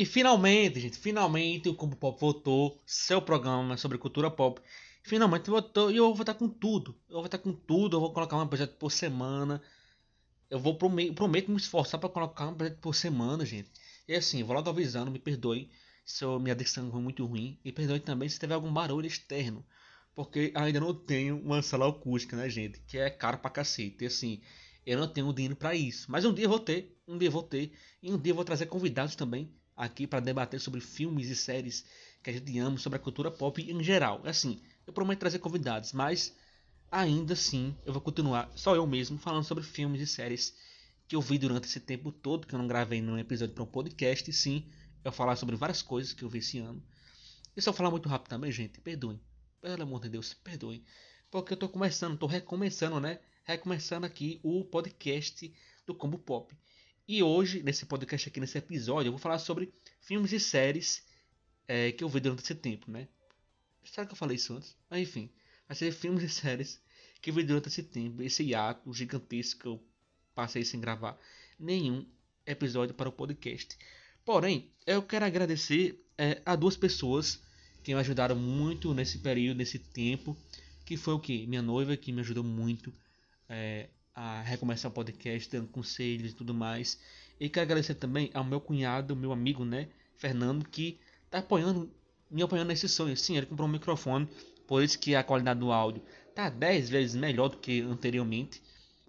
E finalmente, gente, finalmente o Combo Pop voltou, seu programa sobre cultura pop. Finalmente voltou e eu vou estar com tudo. Eu vou estar com tudo, eu vou colocar um projeto por semana. Eu vou prometo, prometo me esforçar para colocar um projeto por semana, gente. E assim, vou logo avisando, me perdoe se eu, minha dicção foi muito ruim. E perdoe também se tiver algum barulho externo. Porque ainda não tenho uma sala acústica, né, gente? Que é caro pra cacete. E assim, eu não tenho dinheiro para isso. Mas um dia eu vou ter, um dia eu vou ter. E um dia eu vou trazer convidados também aqui para debater sobre filmes e séries que a gente ama, sobre a cultura pop em geral. Assim, eu prometo trazer convidados, mas ainda assim eu vou continuar só eu mesmo falando sobre filmes e séries que eu vi durante esse tempo todo, que eu não gravei num episódio para um podcast, e sim, eu falar sobre várias coisas que eu vi esse ano. E eu falar muito rápido também, gente, perdoem. Pelo amor de Deus, perdoem. Porque eu tô começando, tô recomeçando, né? Recomeçando aqui o podcast do Combo Pop. E hoje, nesse podcast aqui, nesse episódio, eu vou falar sobre filmes e séries é, que eu vi durante esse tempo, né? Será que eu falei isso antes? Mas enfim, vai ser filmes e séries que eu vi durante esse tempo, esse hiato gigantesco que eu passei sem gravar nenhum episódio para o podcast. Porém, eu quero agradecer é, a duas pessoas que me ajudaram muito nesse período, nesse tempo, que foi o que? Minha noiva, que me ajudou muito é, a recomeçar o podcast, dando conselhos e tudo mais. E quero agradecer também ao meu cunhado, meu amigo, né, Fernando, que tá apoiando, me apoiando nesse sonho. Sim, ele comprou um microfone, por isso que a qualidade do áudio tá 10 vezes melhor do que anteriormente.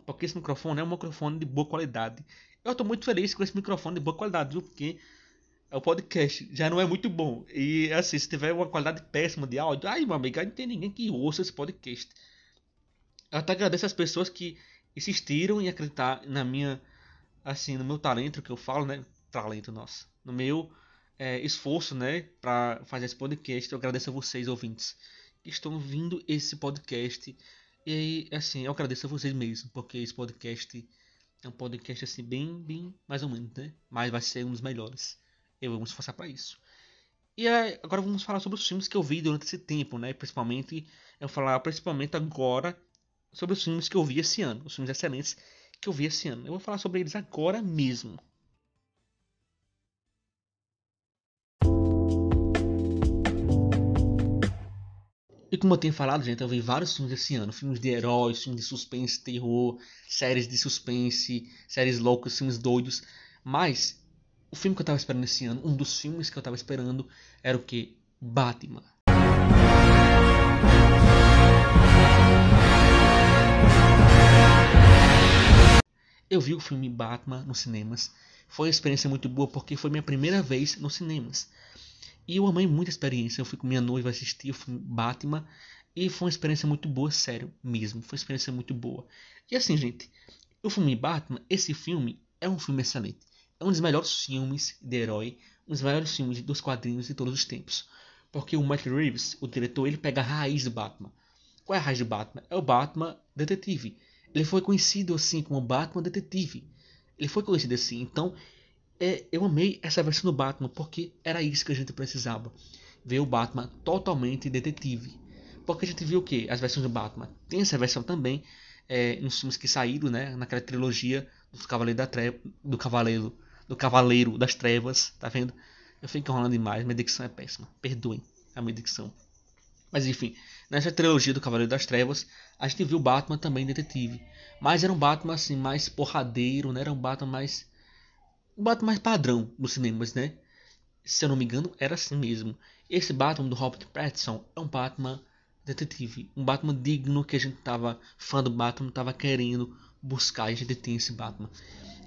Porque esse microfone é um microfone de boa qualidade. Eu tô muito feliz com esse microfone de boa qualidade, viu? Porque o podcast já não é muito bom. E assim, se tiver uma qualidade péssima de áudio, ai meu amigo, não tem ninguém que ouça esse podcast. Eu até agradeço as pessoas que insistiram em acreditar na minha, assim, no meu talento que eu falo, né? Talento, nossa. No meu é, esforço, né? Pra fazer esse podcast. Eu agradeço a vocês, ouvintes, que estão vindo esse podcast. E aí, assim, eu agradeço a vocês mesmo, porque esse podcast é um podcast, assim, bem, bem, mais ou menos, né? Mas vai ser um dos melhores. Eu vou me esforçar pra isso. E agora vamos falar sobre os filmes que eu vi durante esse tempo, né? Principalmente, eu vou falar principalmente agora sobre os filmes que eu vi esse ano, os filmes excelentes que eu vi esse ano. Eu vou falar sobre eles agora mesmo. E como eu tenho falado, gente, eu vi vários filmes esse ano. Filmes de heróis, filmes de suspense, terror, séries de suspense, séries loucas, filmes doidos. Mas o filme que eu tava esperando esse ano, um dos filmes que eu tava esperando, era o que? Batman. Eu vi o filme Batman nos cinemas. Foi uma experiência muito boa porque foi minha primeira vez nos cinemas. E eu amei muito a experiência. Eu fui com minha noiva assistir o filme Batman. E foi uma experiência muito boa, sério, mesmo. Foi uma experiência muito boa. E assim, gente, o filme Batman, esse filme é um filme excelente. É um dos melhores filmes de herói, um dos melhores filmes dos quadrinhos de todos os tempos. Porque o Matt Reeves, o diretor, ele pega a raiz do Batman. Qual é a raiz do Batman? É o Batman detetive. Ele foi conhecido assim como Batman Detetive. Ele foi conhecido assim. Então, é, eu amei essa versão do Batman porque era isso que a gente precisava. Ver o Batman totalmente detetive. Porque a gente viu o que? As versões do Batman. Tem essa versão também é, nos filmes que saíram, né? Naquela trilogia do Cavaleiro da Treva, do Cavaleiro, do Cavaleiro das Trevas, tá vendo? Eu fico enrolando demais, minha dicção é péssima. Perdoem a minha dicção. Mas enfim, nessa trilogia do Cavaleiro das Trevas, a gente viu o Batman também detetive. Mas era um Batman assim, mais porradeiro, né? Era um Batman mais. Um Batman mais padrão nos cinemas, né? Se eu não me engano, era assim mesmo. Esse Batman do Robert Pattinson é um Batman detetive. Um Batman digno que a gente tava. Fã do Batman, tava querendo buscar. E a gente tem esse Batman.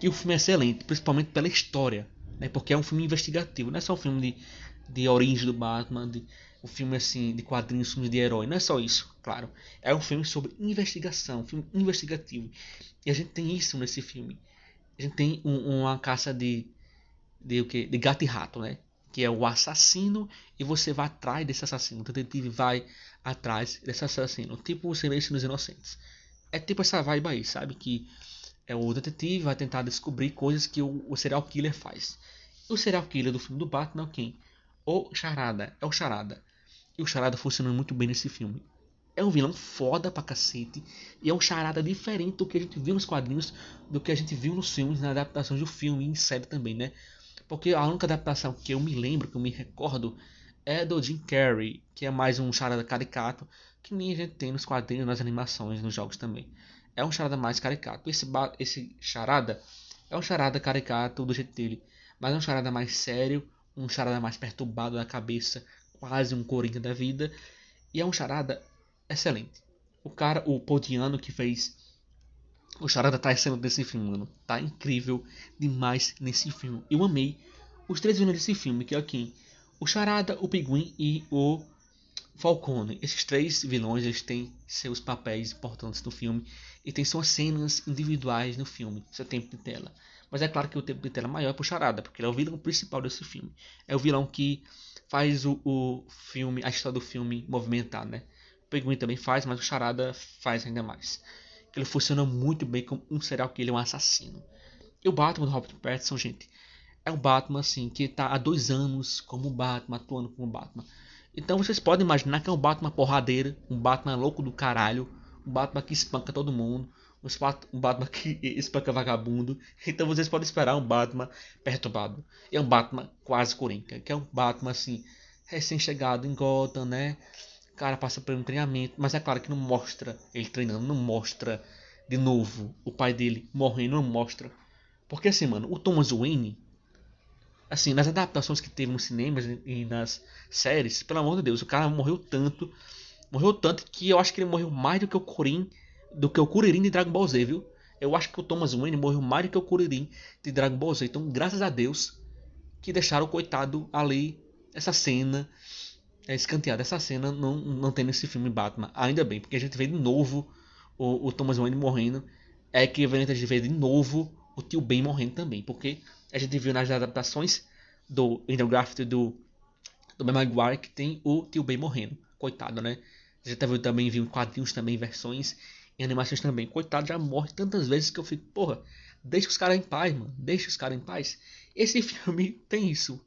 E o filme é excelente, principalmente pela história. Né? Porque é um filme investigativo, não é só um filme de, de origem do Batman. De, um filme assim de quadrinhos, filmes de herói. Não é só isso, claro. É um filme sobre investigação, um filme investigativo. E a gente tem isso nesse filme. A gente tem um, uma caça de de o que? De gato e rato, né? Que é o assassino e você vai atrás desse assassino. O detetive vai atrás desse assassino. Tipo o Silêncio dos Inocentes. É tipo essa vibe aí, sabe? Que é o detetive vai tentar descobrir coisas que o, o serial killer faz. O serial killer do filme do Batman é quem? O Charada. É o Charada. E o Charada funciona muito bem nesse filme. é um vilão foda pra cacete. E é um charada diferente do que a gente viu nos quadrinhos, do que a gente viu nos filmes, na adaptação do filme e em série também, né? Porque a única adaptação que eu me lembro, que eu me recordo, é do Jim Carrey, que é mais um charada caricato, que nem a gente tem nos quadrinhos, nas animações, nos jogos também. É um charada mais caricato. Esse, esse charada é um charada caricato do jeito dele, mas é um charada mais sério, um charada mais perturbado da cabeça, quase um coringa da vida, e é um charada excelente. O cara, o Podiano que fez o charada tá excelente nesse filme, mano. Tá incrível demais nesse filme. Eu amei os três vilões desse filme, que é aqui o Charada, o Pinguim e o Falcone. Esses três vilões eles têm seus papéis importantes no filme e tem suas cenas individuais no filme, seu tempo de tela. Mas é claro que o tempo de tela é maior é pro Charada, porque ele é o vilão principal desse filme. É o vilão que faz o, o filme, a história do filme movimentar, né? O Pinguim também faz, mas o Charada faz ainda mais. Ele funciona muito bem como um serial killer, um assassino. E o Batman do Robert Pattinson, gente, é um Batman assim que está há dois anos como Batman, atuando como Batman. Então vocês podem imaginar que é um Batman porradeira, um Batman louco do caralho, um Batman que espanca todo mundo, um Batman que espanca vagabundo. Então vocês podem esperar um Batman perturbado. É um Batman quase coringa, que é um Batman assim, recém-chegado em Gotham, né? O cara passa por um treinamento, mas é claro que não mostra ele treinando, não mostra de novo o pai dele morrendo, não mostra. Porque assim, mano, o Thomas Wayne, assim, nas adaptações que teve nos cinemas e nas séries, pelo amor de Deus, o cara morreu tanto, morreu tanto que eu acho que ele morreu mais do que o Corin, do que o Kuririn de Dragon Ball Z, viu? Eu acho que o Thomas Wayne morreu mais do que o Kuririn de Dragon Ball Z. Então, graças a Deus que deixaram o coitado ali essa cena é escanteada. Essa cena não, não tem nesse filme Batman. Ainda bem, porque a gente vê de novo o, o Thomas Wayne morrendo. É equivalente a gente ver de novo o tio Ben morrendo também. Porque a gente viu nas adaptações do Garfield do, do Ben Maguire que tem o tio Ben morrendo. Coitado, né? A gente também viu em quadrinhos também, versões em animações também. Coitado, já morre tantas vezes que eu fico, porra, deixa os caras em paz, mano. Deixa os caras em paz. Esse filme tem isso.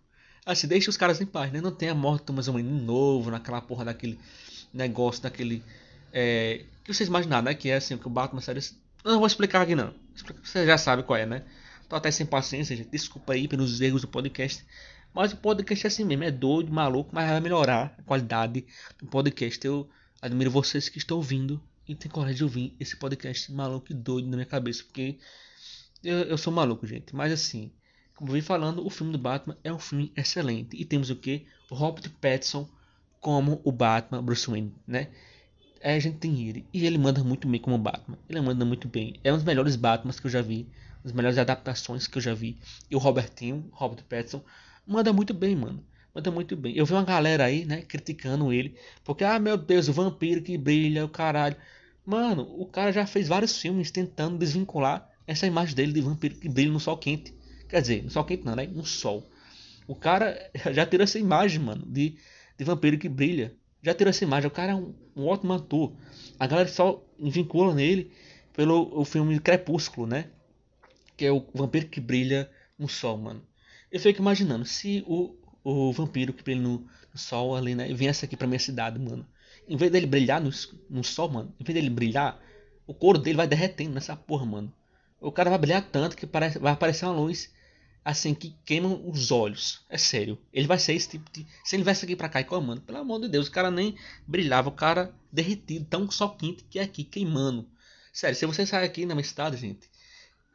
Assim, deixa os caras em paz, né? Não tem a morte do Thomas Wayne novo, naquela porra daquele negócio, daquele. É, que vocês imaginaram, né? Que é assim, que o Batman série. Não vou explicar aqui não. Você já sabe qual é, né? Tô até sem paciência, gente. Desculpa aí pelos erros do podcast. Mas o podcast é assim mesmo, é doido, maluco, mas vai melhorar a qualidade do podcast. Eu admiro vocês que estão ouvindo e tem coragem de ouvir esse podcast maluco e doido na minha cabeça, porque eu, eu sou maluco, gente. Mas assim, como eu vim falando, o filme do Batman é um filme excelente. E temos o que? O Robert Pattinson como o Batman Bruce Wayne, né? É, a gente tem ele. E ele manda muito bem como Batman. Ele manda muito bem. É um dos melhores Batmans que eu já vi as melhores adaptações que eu já vi. E o Robertinho, Robert Pattinson, manda muito bem, mano. Manda muito bem. Eu vi uma galera aí, né, criticando ele. Porque, ah, meu Deus, o vampiro que brilha, o caralho. Mano, o cara já fez vários filmes tentando desvincular essa imagem dele de vampiro que brilha no sol quente. Quer dizer, no sol quente não, né? No sol. O cara já tirou essa imagem, mano, de, de vampiro que brilha. Já tirou essa imagem. O cara é um, um ótimo ator. A galera só vincula nele pelo o filme Crepúsculo, né? que é o vampiro que brilha no sol, mano. Eu fico imaginando, se o, o vampiro que brilha no, no sol ali, né, viesse aqui pra minha cidade, mano. Em vez dele brilhar no, no sol, mano, em vez dele brilhar, o couro dele vai derretendo nessa porra, mano. O cara vai brilhar tanto que parece, vai aparecer uma luz assim que queima os olhos. É sério. Ele vai ser esse tipo de. Se ele viesse aqui pra cá e comando, pelo amor de Deus, o cara nem brilhava, o cara derretido, tão só quente que é aqui, queimando. Sério, se você sair aqui na minha cidade, gente,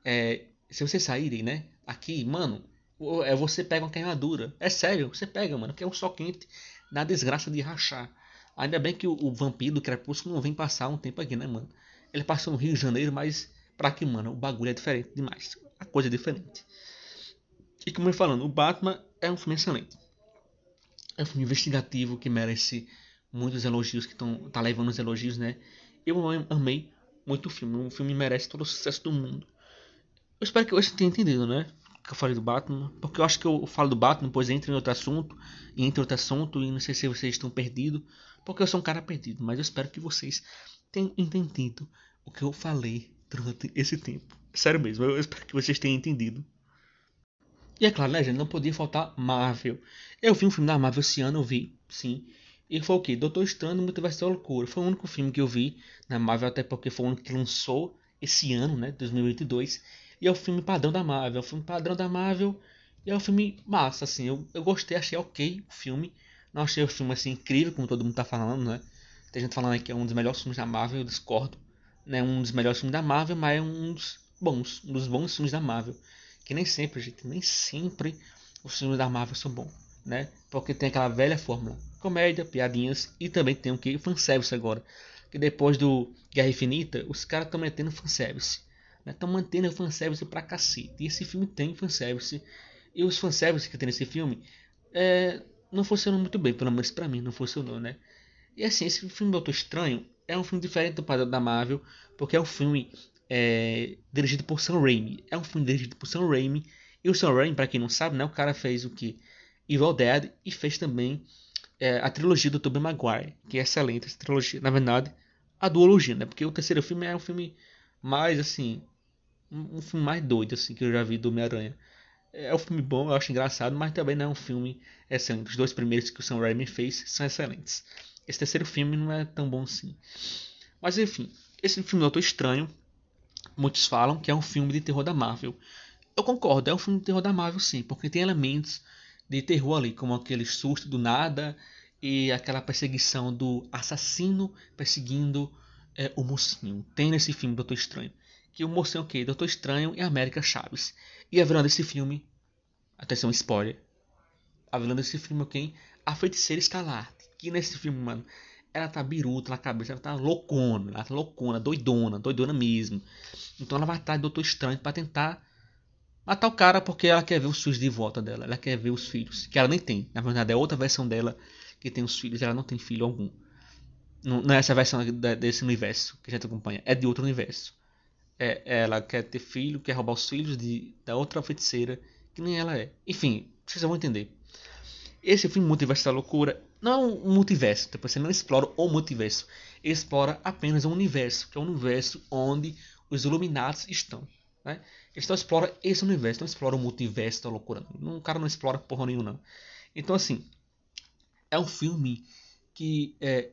é, se vocês saírem, né? Aqui, mano, é você pega uma queimadura. É sério, você pega, mano, que é um sol quente na desgraça de rachar. Ainda bem que o, o vampiro do Crepúsculo não vem passar um tempo aqui, né, mano? Ele passou no Rio de Janeiro, mas pra que, mano? O bagulho é diferente demais. A coisa é diferente. E como eu falando, o Batman é um filme excelente. É um filme investigativo que merece muitos elogios, que tão, tá levando os elogios, né? Eu amei muito o filme. O filme merece todo o sucesso do mundo. Eu espero que você tenha entendido, né? Que eu falei do Batman. Porque eu acho que eu falo do Batman, depois entra em outro assunto. E entra outro assunto. E não sei se vocês estão perdidos. Porque eu sou um cara perdido. Mas eu espero que vocês tenham entendido o que eu falei durante esse tempo. Sério mesmo, eu espero que vocês tenham entendido. E é claro, né, gente? Não podia faltar Marvel. Eu vi um filme da Marvel esse ano, eu vi, sim. E foi o que? Doutor Estranho no Multiverso da Loucura. Foi o único filme que eu vi na Marvel, até porque foi o único que lançou esse ano, né? 2022. E é o filme padrão da Marvel. É o filme padrão da Marvel. E é um filme massa, assim. Eu, eu gostei, achei ok o filme. Não achei o filme assim incrível, como todo mundo tá falando, né? Tem gente falando que é um dos melhores filmes da Marvel, eu discordo. Não é um dos melhores filmes da Marvel, mas é um dos bons. Um dos bons filmes da Marvel. Que nem sempre, gente, nem sempre os filmes da Marvel são bons, né? Porque tem aquela velha fórmula comédia, piadinhas e também tem o que? Fanservice agora. Que depois do Guerra Infinita, os caras estão mantendo fanservice. Né? mantendo fanservice pra cacete. E esse filme tem fanservice. E os fanservice que tem nesse filme é, não funcionam muito bem, pelo menos pra mim, não funcionou, né? E assim, esse filme Doutor Estranho é um filme diferente do padrão da Marvel, porque é um filme é, dirigido por Sam Raimi. É um filme dirigido por Sam Raimi. E o Sam Raimi, pra quem não sabe, né? O cara fez o que? Evil Dead e fez também é, a trilogia do Tobey Maguire, que é excelente essa trilogia. Na verdade, a duologia, né? Porque o terceiro filme é um filme mais, assim, um, filme mais doido, assim, que eu já vi do Homem-Aranha. É um filme bom, eu acho engraçado, mas também não é um filme excelente. Os dois primeiros que o Sam Raimi fez são excelentes. Esse terceiro filme não é tão bom assim. Mas enfim, esse filme Doutor Estranho, muitos falam que é um filme de terror da Marvel. Eu concordo, é um filme de terror da Marvel sim, porque tem elementos de terror ali, como aquele susto do nada e aquela perseguição do assassino perseguindo é, o mocinho. Tem nesse filme Doutor Estranho. Que o mocinho quê? Doutor Estranho e América Chaves. E a vilã desse filme, atenção, spoiler. A vilã desse filme é quem? A feiticeira Escalarte. Que nesse filme, mano, ela tá biruta na cabeça, ela tá loucona, ela tá loucona, doidona, doidona mesmo. Então ela vai estar de Doutor Estranho para tentar matar o cara porque ela quer ver os filhos de volta dela. Ela quer ver os filhos. Que ela nem tem. Na verdade, é outra versão dela que tem os filhos. Ela não tem filho algum. Não é essa versão desse universo que a gente acompanha. É de outro universo. É, ela quer ter filho, quer roubar os filhos de, da outra feiticeira. Que nem ela é. Enfim, vocês vão entender. Esse filme Multiverso da Loucura não é um multiverso. Tipo, você não explora o multiverso. Explora apenas um universo. Que é um universo onde os Illuminati estão. Né? Eles só exploram esse universo, não exploram o multiverso da loucura. Não. O cara não explora porra nenhuma, não. Então, assim, é um filme que. É,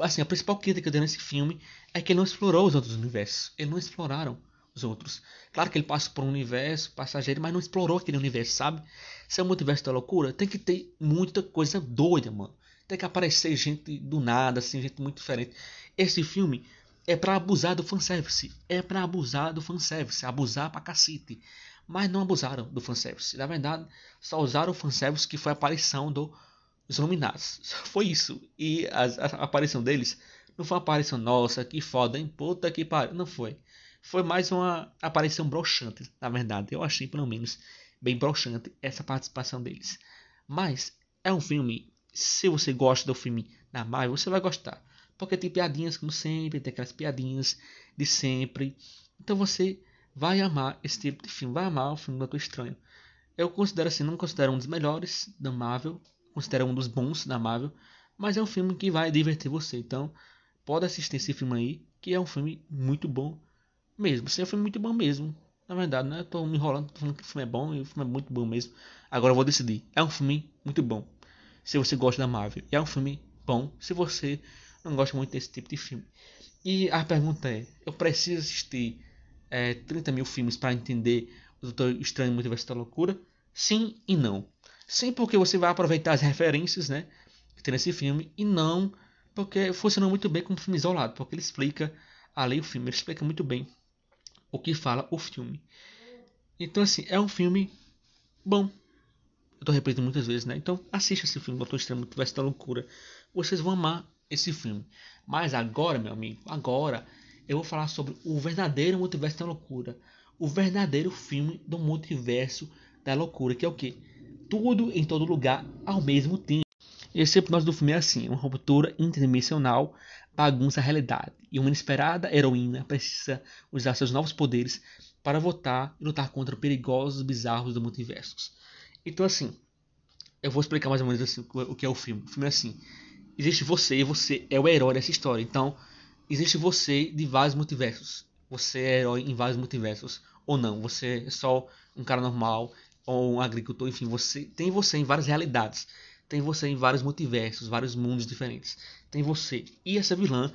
assim, a principal crítica dei nesse filme é que ele não explorou os outros universos. Eles não exploraram os outros. Claro que ele passa por um universo passageiro, mas não explorou aquele universo, sabe? Se é o multiverso da loucura, tem que ter muita coisa doida, mano. Tem que aparecer gente do nada, assim, gente muito diferente. Esse filme é para abusar do fanservice. É para abusar do fanservice. Abusar pra cacete. Mas não abusaram do fanservice. Na verdade, só usaram o fanservice que foi a aparição dos Iluminados. Foi isso. E a, a, aparição deles não foi uma aparição nossa, que foda, hein? Puta que pariu. Não foi. Foi mais uma aparição broxante, na verdade. Eu achei, pelo menos, bem broxante essa participação deles. Mas é um filme. Se você gosta do filme da Marvel, você vai gostar. Porque tem piadinhas como sempre, tem aquelas piadinhas de sempre. Então você vai amar esse tipo de filme, vai amar o filme Doutor Estranho. Eu considero assim, não considero um dos melhores da Marvel, considero um dos bons da Marvel, mas é um filme que vai divertir você. Então, pode assistir esse filme aí, que é um filme muito bom mesmo. Sim, é um filme muito bom mesmo. Na verdade, né? Eu tô me enrolando, tô falando que o filme é bom e o filme é muito bom mesmo. Agora eu vou decidir. É um filme muito bom. Se você gosta da Marvel. E é um filme bom se você não gosto muito desse tipo de filme. E a pergunta é: eu preciso assistir é, 30 mil filmes para entender o Doutor Estranho Multiverso da Loucura? Sim e não. Sim, porque você vai aproveitar as referências né, que tem nesse filme, e não porque funciona muito bem como filme isolado, porque ele explica ali o filme, ele explica muito bem o que fala o filme. Então, assim, é um filme bom. Eu tô repetindo muitas vezes, né? Então, assista esse filme, Doutor Estranho Multiverso da Loucura. Vocês vão amar esse filme. Mas agora, meu amigo, agora eu vou falar sobre o verdadeiro multiverso da loucura. O verdadeiro filme do multiverso da loucura, que é o que? Tudo em todo lugar ao mesmo tempo. Esse episódio do filme é assim: uma ruptura interdimensional bagunça a realidade. E uma inesperada heroína precisa usar seus novos poderes para votar e lutar contra perigosos bizarros do multiverso. Então, assim, eu vou explicar mais ou menos assim, o que é o filme. O filme é assim: existe você e você é o herói dessa história. Então, existe você de vários multiversos. Você é herói em vários multiversos. Ou não, você é só um cara normal ou um agricultor, enfim, você tem você em várias realidades. tem você em vários multiversos, vários mundos diferentes. Tem você. E essa vilã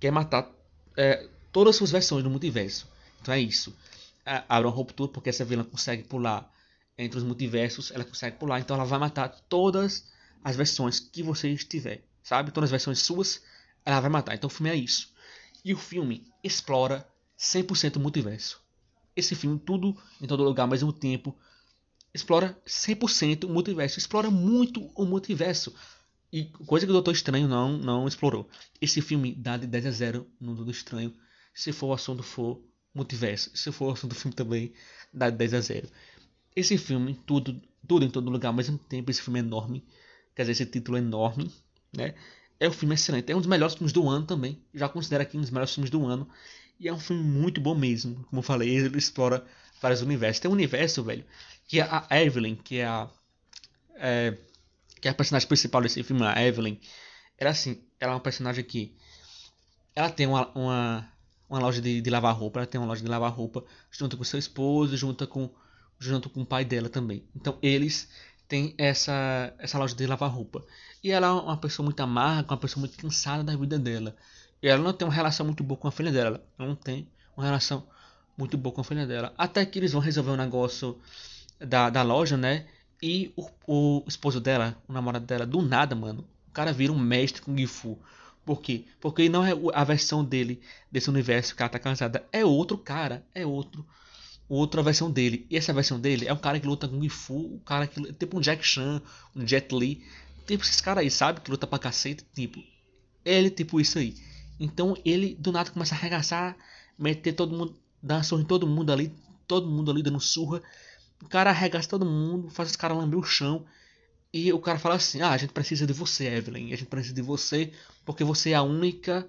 quer matar é, todas as suas versões do multiverso. Então é isso. É, abre uma ruptura porque essa vilã consegue pular entre os multiversos. Ela consegue pular. Então ela vai matar todas as versões que você estiver. Sabe? Todas as versões suas ela vai matar. Então o filme é isso. E o filme explora 100% o multiverso. Esse filme, tudo em todo lugar ao mesmo tempo, explora 100% o multiverso. Explora muito o multiverso. E coisa que o Doutor Estranho não, não explorou. Esse filme dá de 10 a 0 no Doutor Estranho. Se for o assunto for multiverso. Se for o assunto do filme também, dá de 10 a 0. Esse filme, tudo, tudo em todo lugar ao mesmo tempo. Esse filme é enorme. Quer dizer, esse título é enorme. Né? É um filme excelente. É um dos melhores filmes do ano também. Já considero aqui um dos melhores filmes do ano. E é um filme muito bom mesmo. Como eu falei, ele explora vários universos. Tem um universo, velho, que é a Evelyn, que é a. É, que é a personagem principal desse filme, a Evelyn. Ela assim, ela é uma personagem que. Ela tem uma, uma, uma loja de, de lavar roupa. Ela tem uma loja de lavar roupa junto com seu esposo, junto com, junto com o pai dela também. Então eles têm essa, essa loja de lavar roupa. E ela é uma pessoa muito amarga, uma pessoa muito cansada da vida dela. E ela não tem uma relação muito boa com a filha dela. Ela não tem uma relação muito boa com a filha dela. Até que eles vão resolver o um negócio da, da loja, né? E o, o esposo dela, o namorado dela, do nada, mano, o cara vira um mestre com Gifu. Por quê? Porque não é a versão dele, desse universo que ela tá cansada. É outro cara, é outro. Outra versão dele. E essa versão dele é um cara que luta com Gifu, um cara que. Tipo um Jack Chan, um Jet Li. Tipo esses caras aí, sabe? Que luta pra cacete. Tipo. Ele, tipo isso aí. Então ele do nada começa a arregaçar, meter todo mundo, dar surra em todo mundo ali, todo mundo ali dando surra. O cara arregaça todo mundo, faz os caras lamber o chão. E o cara fala assim: "Ah, a gente precisa de você, Evelyn. A gente precisa de você porque você é a única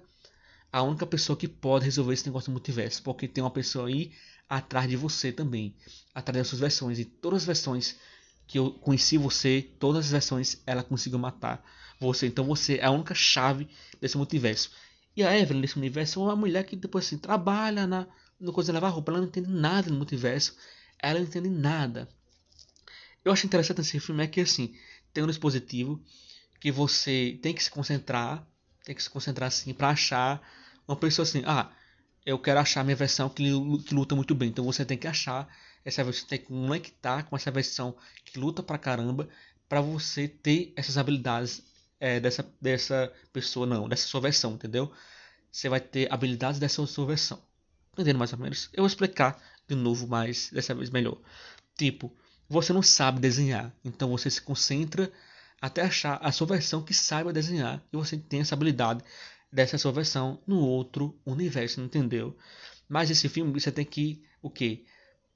a única pessoa que pode resolver esse negócio do multiverso, porque tem uma pessoa aí atrás de você também, atrás das suas versões e todas as versões que eu conheci você, todas as versões ela conseguiu matar você. Então você é a única chave desse multiverso. E a Evelyn nesse universo é uma mulher que depois assim trabalha na coisa de lavar roupa, ela não entende nada no multiverso, ela não entende nada. Eu acho interessante esse filme é que assim, tem um dispositivo que você tem que se concentrar, tem que se concentrar assim para achar uma pessoa assim, ah, eu quero achar minha versão que, que luta muito bem. Então você tem que achar essa versão, tem que conectar com essa versão que luta pra caramba para você ter essas habilidades é, dessa, dessa pessoa, não, dessa sua versão, entendeu? Você vai ter habilidades dessa sua versão. Entendendo mais ou menos? Eu vou explicar de novo, mas dessa vez melhor. Tipo, você não sabe desenhar, então você se concentra até achar a sua versão que saiba desenhar e você tem essa habilidade dessa sua versão no outro universo, entendeu? Mas esse filme você tem que o que?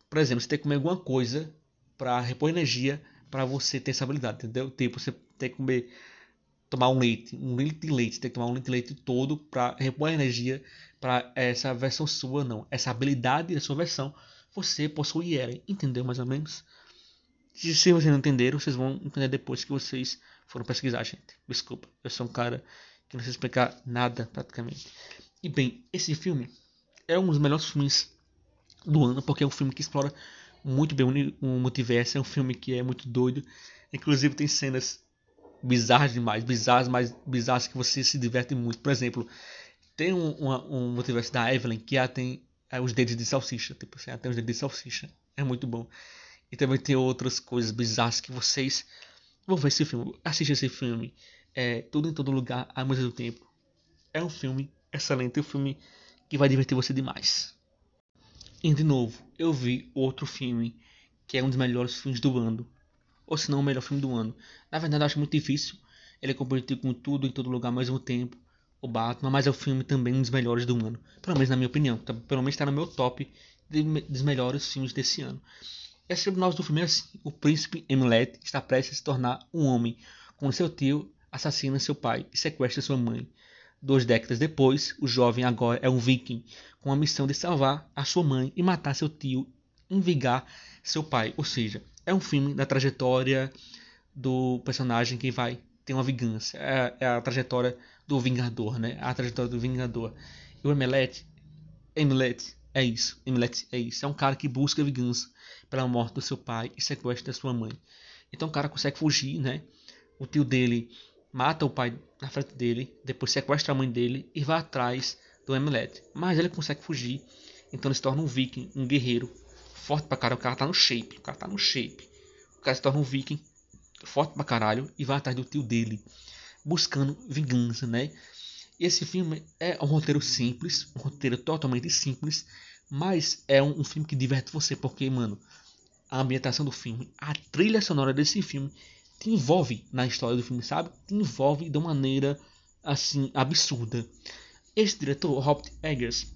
Por exemplo, você tem que comer alguma coisa para repor energia para você ter essa habilidade, entendeu? Tipo, você tem que comer tomar um leite, um litro de leite, tem que tomar um litro de leite todo para repor energia para essa versão sua, não. Essa habilidade da sua versão, você possui ela. Entendeu mais ou menos? Se, vocês não entenderam, vocês vão entender depois que vocês foram pesquisar, gente. Desculpa, eu sou um cara que não sei explicar nada praticamente. E bem, esse filme é um dos melhores filmes do ano, porque é um filme que explora muito bem o multiverso, é um filme que é muito doido. Inclusive tem cenas bizarras demais, bizarras, mas bizarras que você se diverte muito. Por exemplo, tem um, uma, um multiverso da Evelyn que ela tem é, os dedos de salsicha, tipo assim, ela tem os dedos de salsicha. É muito bom. E também tem outras coisas bizarras que vocês vão ver esse filme. Assista esse filme. É tudo em todo lugar ao mesmo tempo. É um filme excelente, um filme que vai divertir você demais. E de novo, eu vi outro filme que é um dos melhores filmes do ano, ou se não o melhor filme do ano. Na verdade, eu acho muito difícil ele competir com tudo em todo lugar ao mesmo tempo. O Batman, mas é o filme também um dos melhores do ano. Pelo menos na minha opinião. Tá, pelo menos está no meu top de, dos melhores filmes desse ano. Esse nós do filme é assim: o príncipe Emlet está prestes a se tornar um homem, quando seu tio assassina seu pai e sequestra sua mãe. Duas décadas depois, o jovem agora é um viking, com a missão de salvar a sua mãe e matar seu tio, envigar seu pai. Ou seja, é um filme da trajetória do personagem que vai ter uma vingança. É, é, a trajetória do Vingador, né? A trajetória do Vingador. E o Emelet, Emelet é isso. Emelet é isso. É um cara que busca vingança pela morte do seu pai e sequestra sua mãe. Então o cara consegue fugir, né? o tio dele mata o pai na frente dele, depois sequestra a mãe dele e vai atrás do Emilet. Mas ele consegue fugir, então ele se torna um viking, um guerreiro forte pra caralho. O cara tá no shape, o cara tá no shape. O cara se torna um viking forte pra caralho e vai atrás do tio dele, buscando vingança, né? Esse filme é um roteiro simples, um roteiro totalmente simples, mas é um, um filme que diverte você, porque, mano, a ambientação do filme, a trilha sonora desse filme te envolve na história do filme, sabe? Te envolve de uma maneira assim absurda. Esse diretor, Robert Eggers,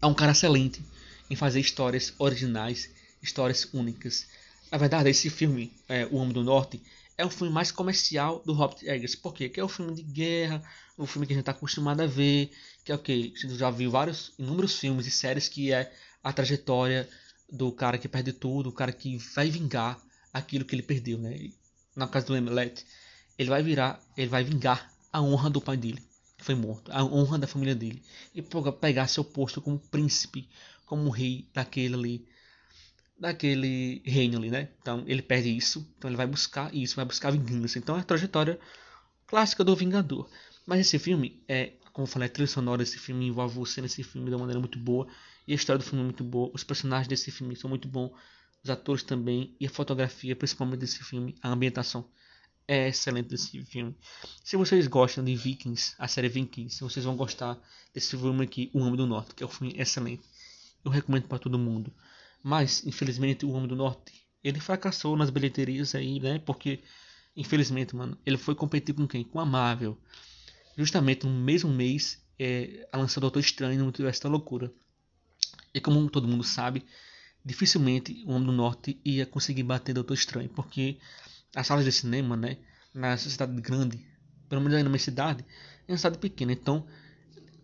é um cara excelente em fazer histórias originais, histórias únicas. Na verdade, esse filme, é, O Homem do Norte, é o filme mais comercial do Robert Eggers. Por quê? É o filme de guerra, o filme que a gente está acostumado a ver, que é o que? A gente já viu vários, inúmeros filmes e séries que é a trajetória do cara que perde tudo, o cara que vai vingar aquilo que ele perdeu, né? Na casa do Emilet, ele vai virar, ele vai vingar a honra do pai dele, que foi morto, a honra da família dele, e pegar seu posto como príncipe, como rei daquele ali, daquele reino ali, né? Então ele perde isso, então ele vai buscar isso, vai buscar vingança. Então é a trajetória clássica do Vingador. Mas esse filme é, como eu falei, a trilha sonora desse filme envolve você nesse filme de uma maneira muito boa. E a história do filme é muito boa. Os personagens desse filme são muito bons. Os atores também. E a fotografia, principalmente desse filme. A ambientação é excelente desse filme. Se vocês gostam de Vikings, a série Vikings, vocês vão gostar desse filme aqui, O Homem do Norte, que é um filme excelente. Eu recomendo para todo mundo. Mas, infelizmente, o Homem do Norte, ele fracassou nas bilheterias aí, né? Porque, infelizmente, mano, ele foi competir com quem? Com a Marvel. Justamente no mesmo mês, é, lançou Doutor Estranho no Multiverso da Loucura. E como todo mundo sabe, dificilmente o Homem do Norte ia conseguir bater Doutor Estranho, porque as salas de cinema, né, na cidade grande, pelo menos aí na minha cidade, é uma cidade pequena, então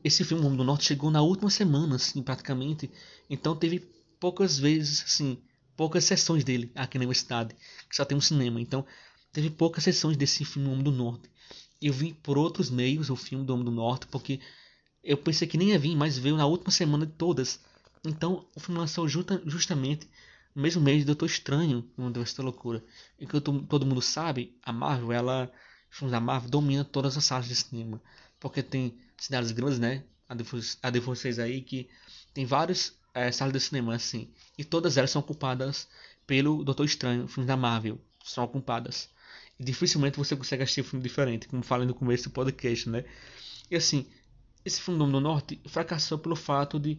esse filme o Homem do Norte chegou na última semana, assim, praticamente, então teve poucas vezes, assim, poucas sessões dele aqui na universidade, que só tem um cinema. Então, teve poucas sessões desse filme Homem do Norte. Eu vi por outros meios o filme do Homem do Norte, porque eu pensei que nem ia vir, mas veio na última semana de todas. Então, o filme lançou justa, justamente no mesmo mês de Doutor Estranho, no Universo da Loucura. E que todo mundo sabe, a Marvel, ela, os filmes da Marvel domina todas as salas de cinema. Porque tem cidades grandes, né? A de vocês aí, que tem vários é, salas de cinema, assim. E todas elas são ocupadas pelo Doutor Estranho, filmes da Marvel. São ocupadas. E dificilmente você consegue assistir um filme diferente, como falei no começo do podcast, né? E assim, esse filme do Norte fracassou pelo fato de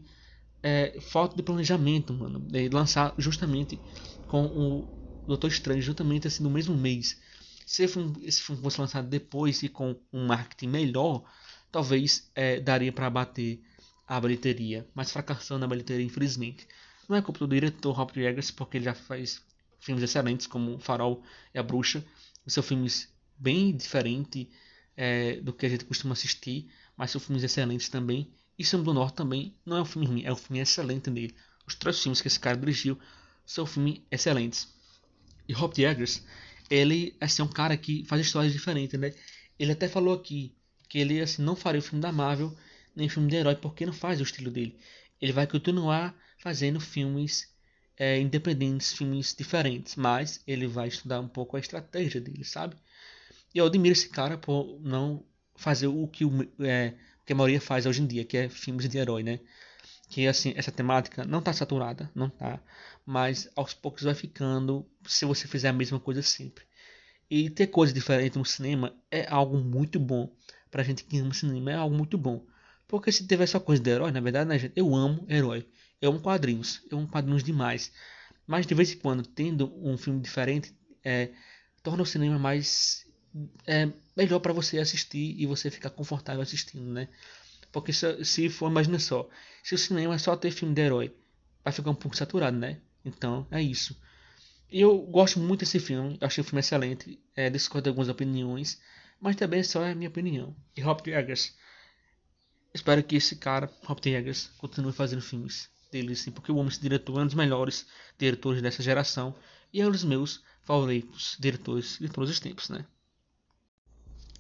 é, falta de planejamento, mano. De lançar justamente com o Doutor Estranho, justamente assim, no mesmo mês. Se filme, esse filme fosse lançado depois e com um marketing melhor, talvez é, daria para bater a bilheteria, mas fracassou na bilheteria, infelizmente. Não é culpa do diretor Robert Eggers, porque ele já faz filmes excelentes como Farol e A Bruxa. São filmes bem diferentes é, do que a gente costuma assistir, mas são filmes excelentes também. E Sam do Norte também não é um filme ruim, é um filme excelente dele. Os três filmes que esse cara dirigiu são filmes excelentes. E Robert Eggers, ele assim, é um cara que faz histórias diferentes, né? Ele até falou aqui que ele assim, não faria o filme da Marvel nem filme de herói, porque não faz o estilo dele. Ele vai continuar fazendo filmes é, independentes, filmes diferentes, mas ele vai estudar um pouco a estratégia dele, sabe? E eu admiro esse cara por não fazer o que, o, é, que a maioria faz hoje em dia, que é filmes de herói, né? Que assim, essa temática não tá saturada, não tá, mas aos poucos vai ficando se você fizer a mesma coisa sempre. E ter coisas diferentes no cinema é algo muito bom. Pra gente que ama cinema, é algo muito bom. Porque se tiver só coisa de herói, na verdade, né, gente? Eu amo herói. Eu amo quadrinhos. Eu amo quadrinhos demais. Mas de vez em quando, tendo um filme diferente, é, torna o cinema mais. É, melhor para você assistir e você ficar confortável assistindo, né? Porque se, se for, imagina só, se o cinema é só ter filme de herói, vai ficar um pouco saturado, né? Então, é isso. Eu gosto muito desse filme, achei o filme excelente, é, discordo de algumas opiniões, mas também só é a minha opinião. E Robert Eggers Espero que esse cara, Robert Eggers, continue fazendo filmes dele, assim, porque o homem, esse diretor, é um dos melhores diretores dessa geração e é um dos meus favoritos diretores de todos os tempos, né?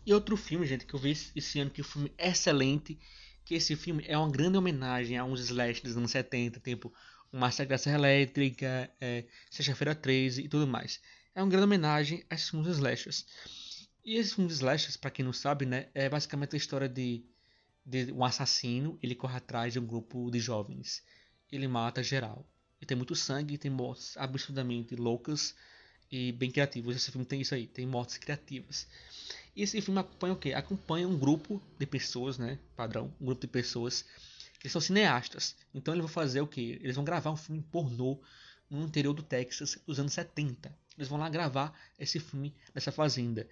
E outro filme, gente, que eu vi esse ano, que é um filme excelente, que esse filme é uma grande homenagem a uns slash dos anos 70, tipo o Massacre da Serra Elétrica, é, Sexta-feira 13 e tudo mais. É uma grande homenagem a esses filmes slashers. E esse filme de slashers, pra quem não sabe, né, é basicamente a história de, de um assassino, ele corre atrás de um grupo de jovens. Ele mata geral. E tem muito sangue, tem mortes absurdamente loucas e bem criativas. Esse filme tem isso aí, tem mortes criativas. E esse filme acompanha o quê? Acompanha um grupo de pessoas, né, padrão, um grupo de pessoas que são cineastas. Então eles vão fazer o quê? Eles vão gravar um filme pornô no interior do Texas dos anos 70. Eles vão lá gravar esse filme nessa fazenda.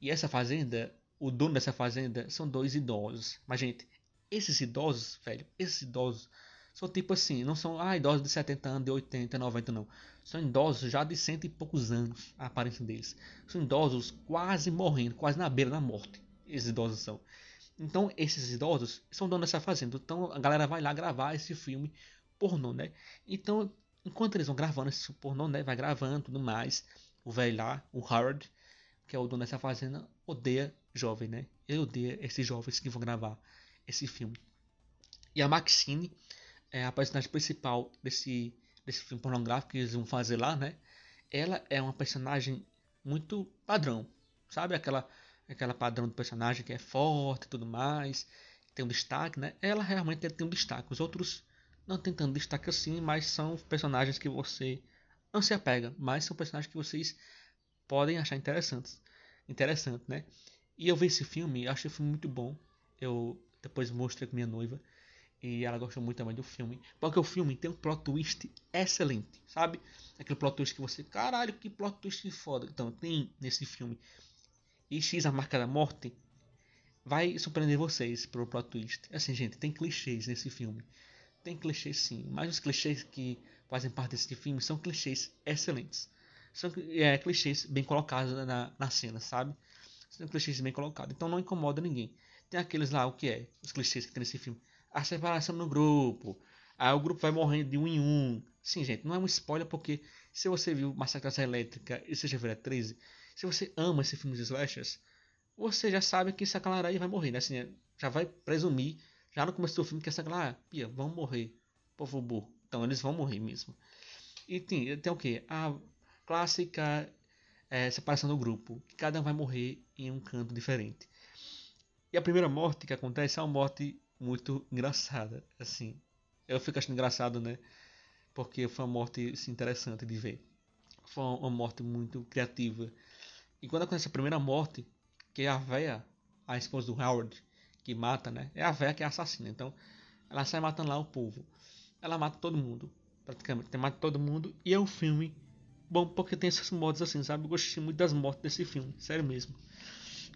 E essa fazenda, o dono dessa fazenda são dois idosos. Mas, gente, esses idosos, velho, esses idosos são tipo assim, não são ah, idosos de 70 anos, de 80, 90, não. São idosos já de cento e poucos anos, a aparência deles. São idosos quase morrendo, quase na beira da morte. Esses idosos são. Então, esses idosos são donos dessa fazenda. Então, a galera vai lá gravar esse filme pornô, né? Então, enquanto eles vão gravando esse pornô, né? Vai gravando tudo mais. O velho lá, o Howard, que é o dono dessa fazenda, odeia jovem, né? Ele odeia esses jovens que vão gravar esse filme. E a Maxine é a personagem principal desse, desse filme pornográfico que eles vão fazer lá, né? Ela é uma personagem muito padrão, sabe? Aquela, aquela padrão do personagem que é forte e tudo mais, tem um destaque, né? Ela realmente tem um destaque. Os outros não tem tanto destaque assim, mas são personagens que você não se apega, mas são personagens que vocês podem achar interessantes. Interessante, né? E eu vi esse filme, achei o filme muito bom. Eu depois mostrei com minha noiva. E ela gostou muito também do filme. Porque o filme tem um plot twist excelente, sabe? Aquele plot twist que você. Caralho, que plot twist foda. Então, tem nesse filme. E X, a marca da morte, vai surpreender vocês pelo plot twist. Assim, gente, tem clichês nesse filme. Tem clichês sim. Mas os clichês que fazem parte desse filme são clichês excelentes são é, clichês bem colocados na, na cena, sabe? São clichês bem colocados. Então não incomoda ninguém. Tem aqueles lá, o que é? Os clichês que tem nesse filme. A separação no grupo. Aí o grupo vai morrendo de um em um. Sim, gente, não é um spoiler porque se você viu Massacre Elétrica e seja Feira 13, se você ama esse filme de slashers, você já sabe que essa galera aí vai morrer, né? Assim, já vai presumir, já no começo do filme, que essa galera, pia, vão morrer. Povo burro. Então eles vão morrer mesmo. E tem, tem o que? A clássica é, separação do grupo, cada um vai morrer em um canto diferente. E a primeira morte que acontece é uma morte muito engraçada, assim. Eu fico achando engraçado, né? Porque foi uma morte assim, interessante de ver. Foi uma morte muito criativa. E quando acontece a primeira morte, que é a véia, a esposa do Howard, que mata, né? É a véia que é assassina. Então, ela sai matando lá o povo. Ela mata todo mundo, praticamente. Mata todo mundo. E é um filme bom porque tem esses modos assim, sabe? Eu gostei muito das mortes desse filme, sério mesmo.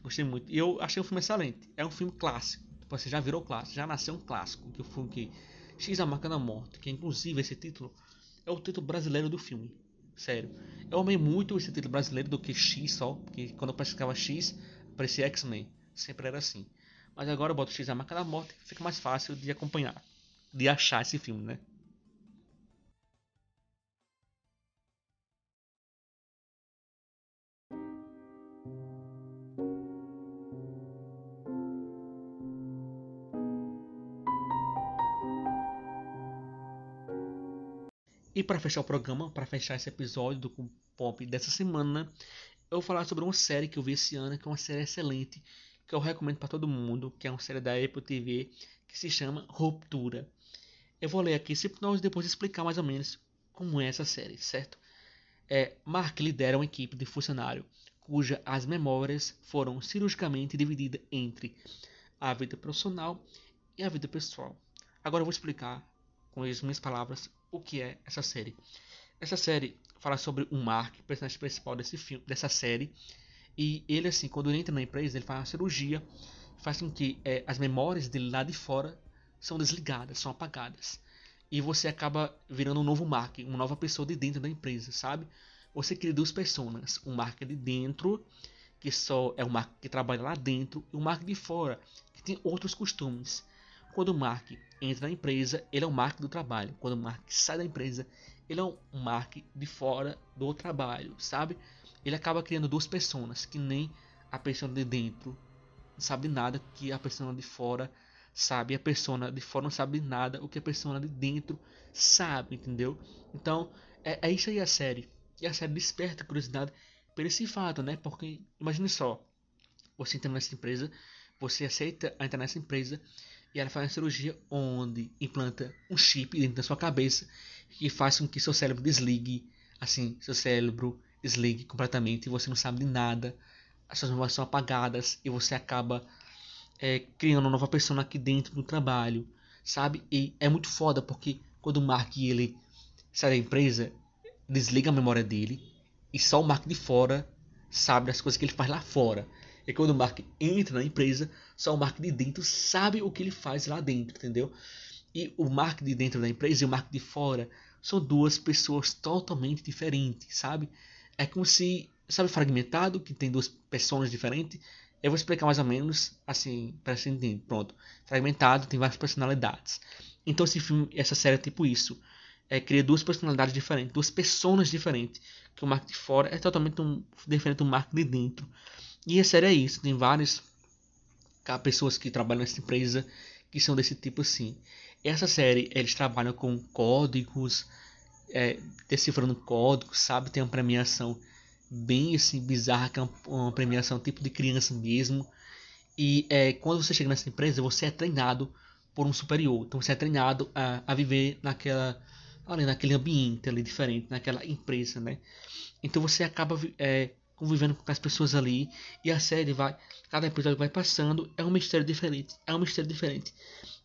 Gostei muito. E eu achei o filme excelente. É um filme clássico. Tipo, você já virou clássico, já nasceu um clássico. Que o filme que X a marca da morte, que inclusive esse título é o título brasileiro do filme. Sério. Eu amei muito esse título brasileiro do que X só, porque quando eu pesquisava X, aparecia X-Men. Sempre era assim. Mas agora eu boto X a marca da morte, fica mais fácil de acompanhar, de achar esse filme, né? Para fechar o programa, para fechar esse episódio do Pop dessa semana, eu vou falar sobre uma série que eu vi esse ano, que é uma série excelente, que eu recomendo para todo mundo, que é uma série da Apple TV, que se chama Ruptura. Eu vou ler aqui e depois explicar mais ou menos como é essa série, certo? É, Mark lidera uma equipe de funcionário cuja as memórias foram cirurgicamente divididas entre a vida profissional e a vida pessoal. Agora eu vou explicar com as minhas palavras o que é essa série. Essa série fala sobre o Mark, personagem principal desse filme, dessa série, e ele assim, quando ele entra na empresa, ele faz uma cirurgia, faz com que é, as memórias dele lá de fora são desligadas, são apagadas. E você acaba virando um novo Mark, uma nova pessoa de dentro da empresa, sabe? Você cria duas pessoas, um Mark de dentro, que só é o Mark que trabalha lá dentro, e o Mark de fora, que tem outros costumes. Quando o Mark entra na empresa, ele é o Mark do trabalho. Quando o Mark sai da empresa, ele é um Mark de fora do trabalho, sabe? Ele acaba criando duas pessoas, que nem a pessoa de dentro sabe nada que a pessoa de fora sabe. A pessoa de fora não sabe nada o que a pessoa de dentro sabe, entendeu? Então, é, é isso aí a série. E a série desperta curiosidade por esse fato, né? Porque, imagine só, você entra nessa empresa, você aceita entrar nessa empresa e ela faz uma cirurgia onde implanta um chip dentro da sua cabeça que faz com que seu cérebro desligue, assim, seu cérebro desligue completamente e você não sabe de nada, as suas memórias são apagadas e você acaba é, criando uma nova pessoa aqui dentro do trabalho, sabe? E é muito foda porque quando o Mark ele sai da empresa, desliga a memória dele e só o Mark de fora sabe das coisas que ele faz lá fora. E quando o Mark entra na empresa, só o Mark de dentro sabe o que ele faz lá dentro, entendeu? E o Mark de dentro da empresa e o Mark de fora são duas pessoas totalmente diferentes, sabe? É como se, sabe, fragmentado, que tem duas pessoas diferentes. Eu vou explicar mais ou menos assim, para você entender. Pronto. Fragmentado tem várias personalidades. Então esse filme, essa série é tipo isso. É, cria duas personalidades diferentes, duas pessoas diferentes. Que o Mark de fora é totalmente um, diferente do Mark de dentro. E a série é isso. Tem várias pessoas que trabalham nessa empresa que são desse tipo assim. Essa série, eles trabalham com códigos, é, decifrando códigos, sabe? Tem uma premiação bem assim bizarra, que é uma, premiação tipo de criança mesmo. E é, quando você chega nessa empresa, você é treinado por um superior. Então você é treinado a, a viver naquela ali naquele ambiente ali diferente, naquela empresa, né? Então você acaba é, convivendo com as pessoas ali e a série vai, cada episódio vai passando, é um mistério diferente, é um mistério diferente.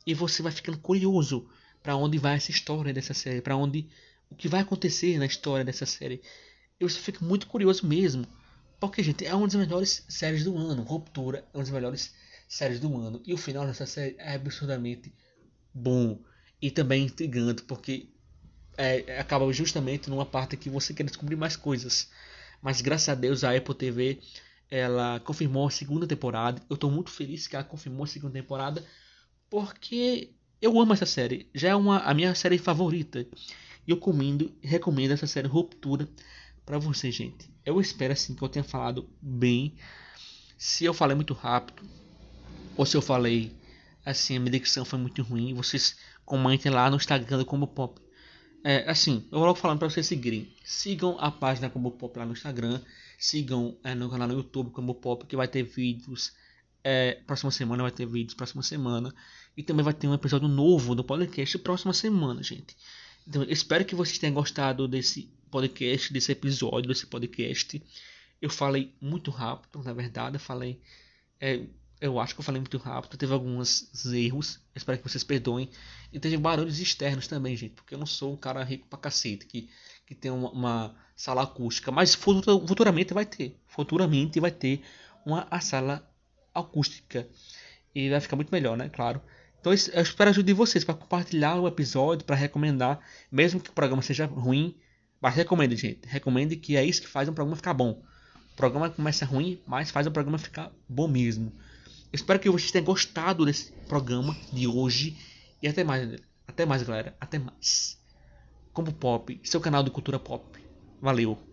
E você vai ficando curioso para onde vai essa história dessa série, para onde o que vai acontecer na história dessa série. E você fica muito curioso mesmo. Porque, gente, é uma das melhores séries do ano. Ruptura é uma das melhores séries do ano. E o final dessa série é absurdamente bom. E também intrigante, porque é, acaba justamente numa parte que você quer descobrir mais coisas. Mas graças a Deus a Apple TV ela confirmou a segunda temporada. Eu estou muito feliz que ela confirmou a segunda temporada. Porque eu amo essa série. Já é uma, a minha série favorita. E eu comendo, recomendo essa série Ruptura para você, gente. Eu espero assim que eu tenha falado bem. Se eu falei muito rápido ou se eu falei assim, a minha dicção foi muito ruim, vocês comentem lá no Instagram do Combo Pop. É, assim, eu vou logo falando para vocês seguirem. Sigam a página Combo Pop lá no Instagram. Sigam é, no canal no YouTube Combo Pop, que vai ter vídeos. É, próxima semana vai ter vídeos, próxima semana. E também vai ter um episódio novo do podcast próxima semana, gente. Então, espero que vocês tenham gostado desse podcast, desse episódio, desse podcast. Eu falei muito rápido, na verdade, eu falei. É, eu acho que eu falei muito rápido, teve alguns erros, espero que vocês perdoem. E teve barulhos externos também, gente, porque eu não sou um cara rico pra cacete, que, que tem uma, uma sala acústica. Mas futuramente vai ter, futuramente vai ter uma a sala acústica. E vai ficar muito melhor, né? Claro. Então eu espero a ajuda de vocês para compartilhar o episódio, para recomendar, mesmo que o programa seja ruim, mas recomende, gente. Recomende que é isso que faz um programa ficar bom. O programa começa ruim, mas faz o programa ficar bom mesmo. Espero que vocês tenham gostado desse programa de hoje e até mais, até mais, galera. Até mais. Como Pop, seu canal de cultura pop. Valeu.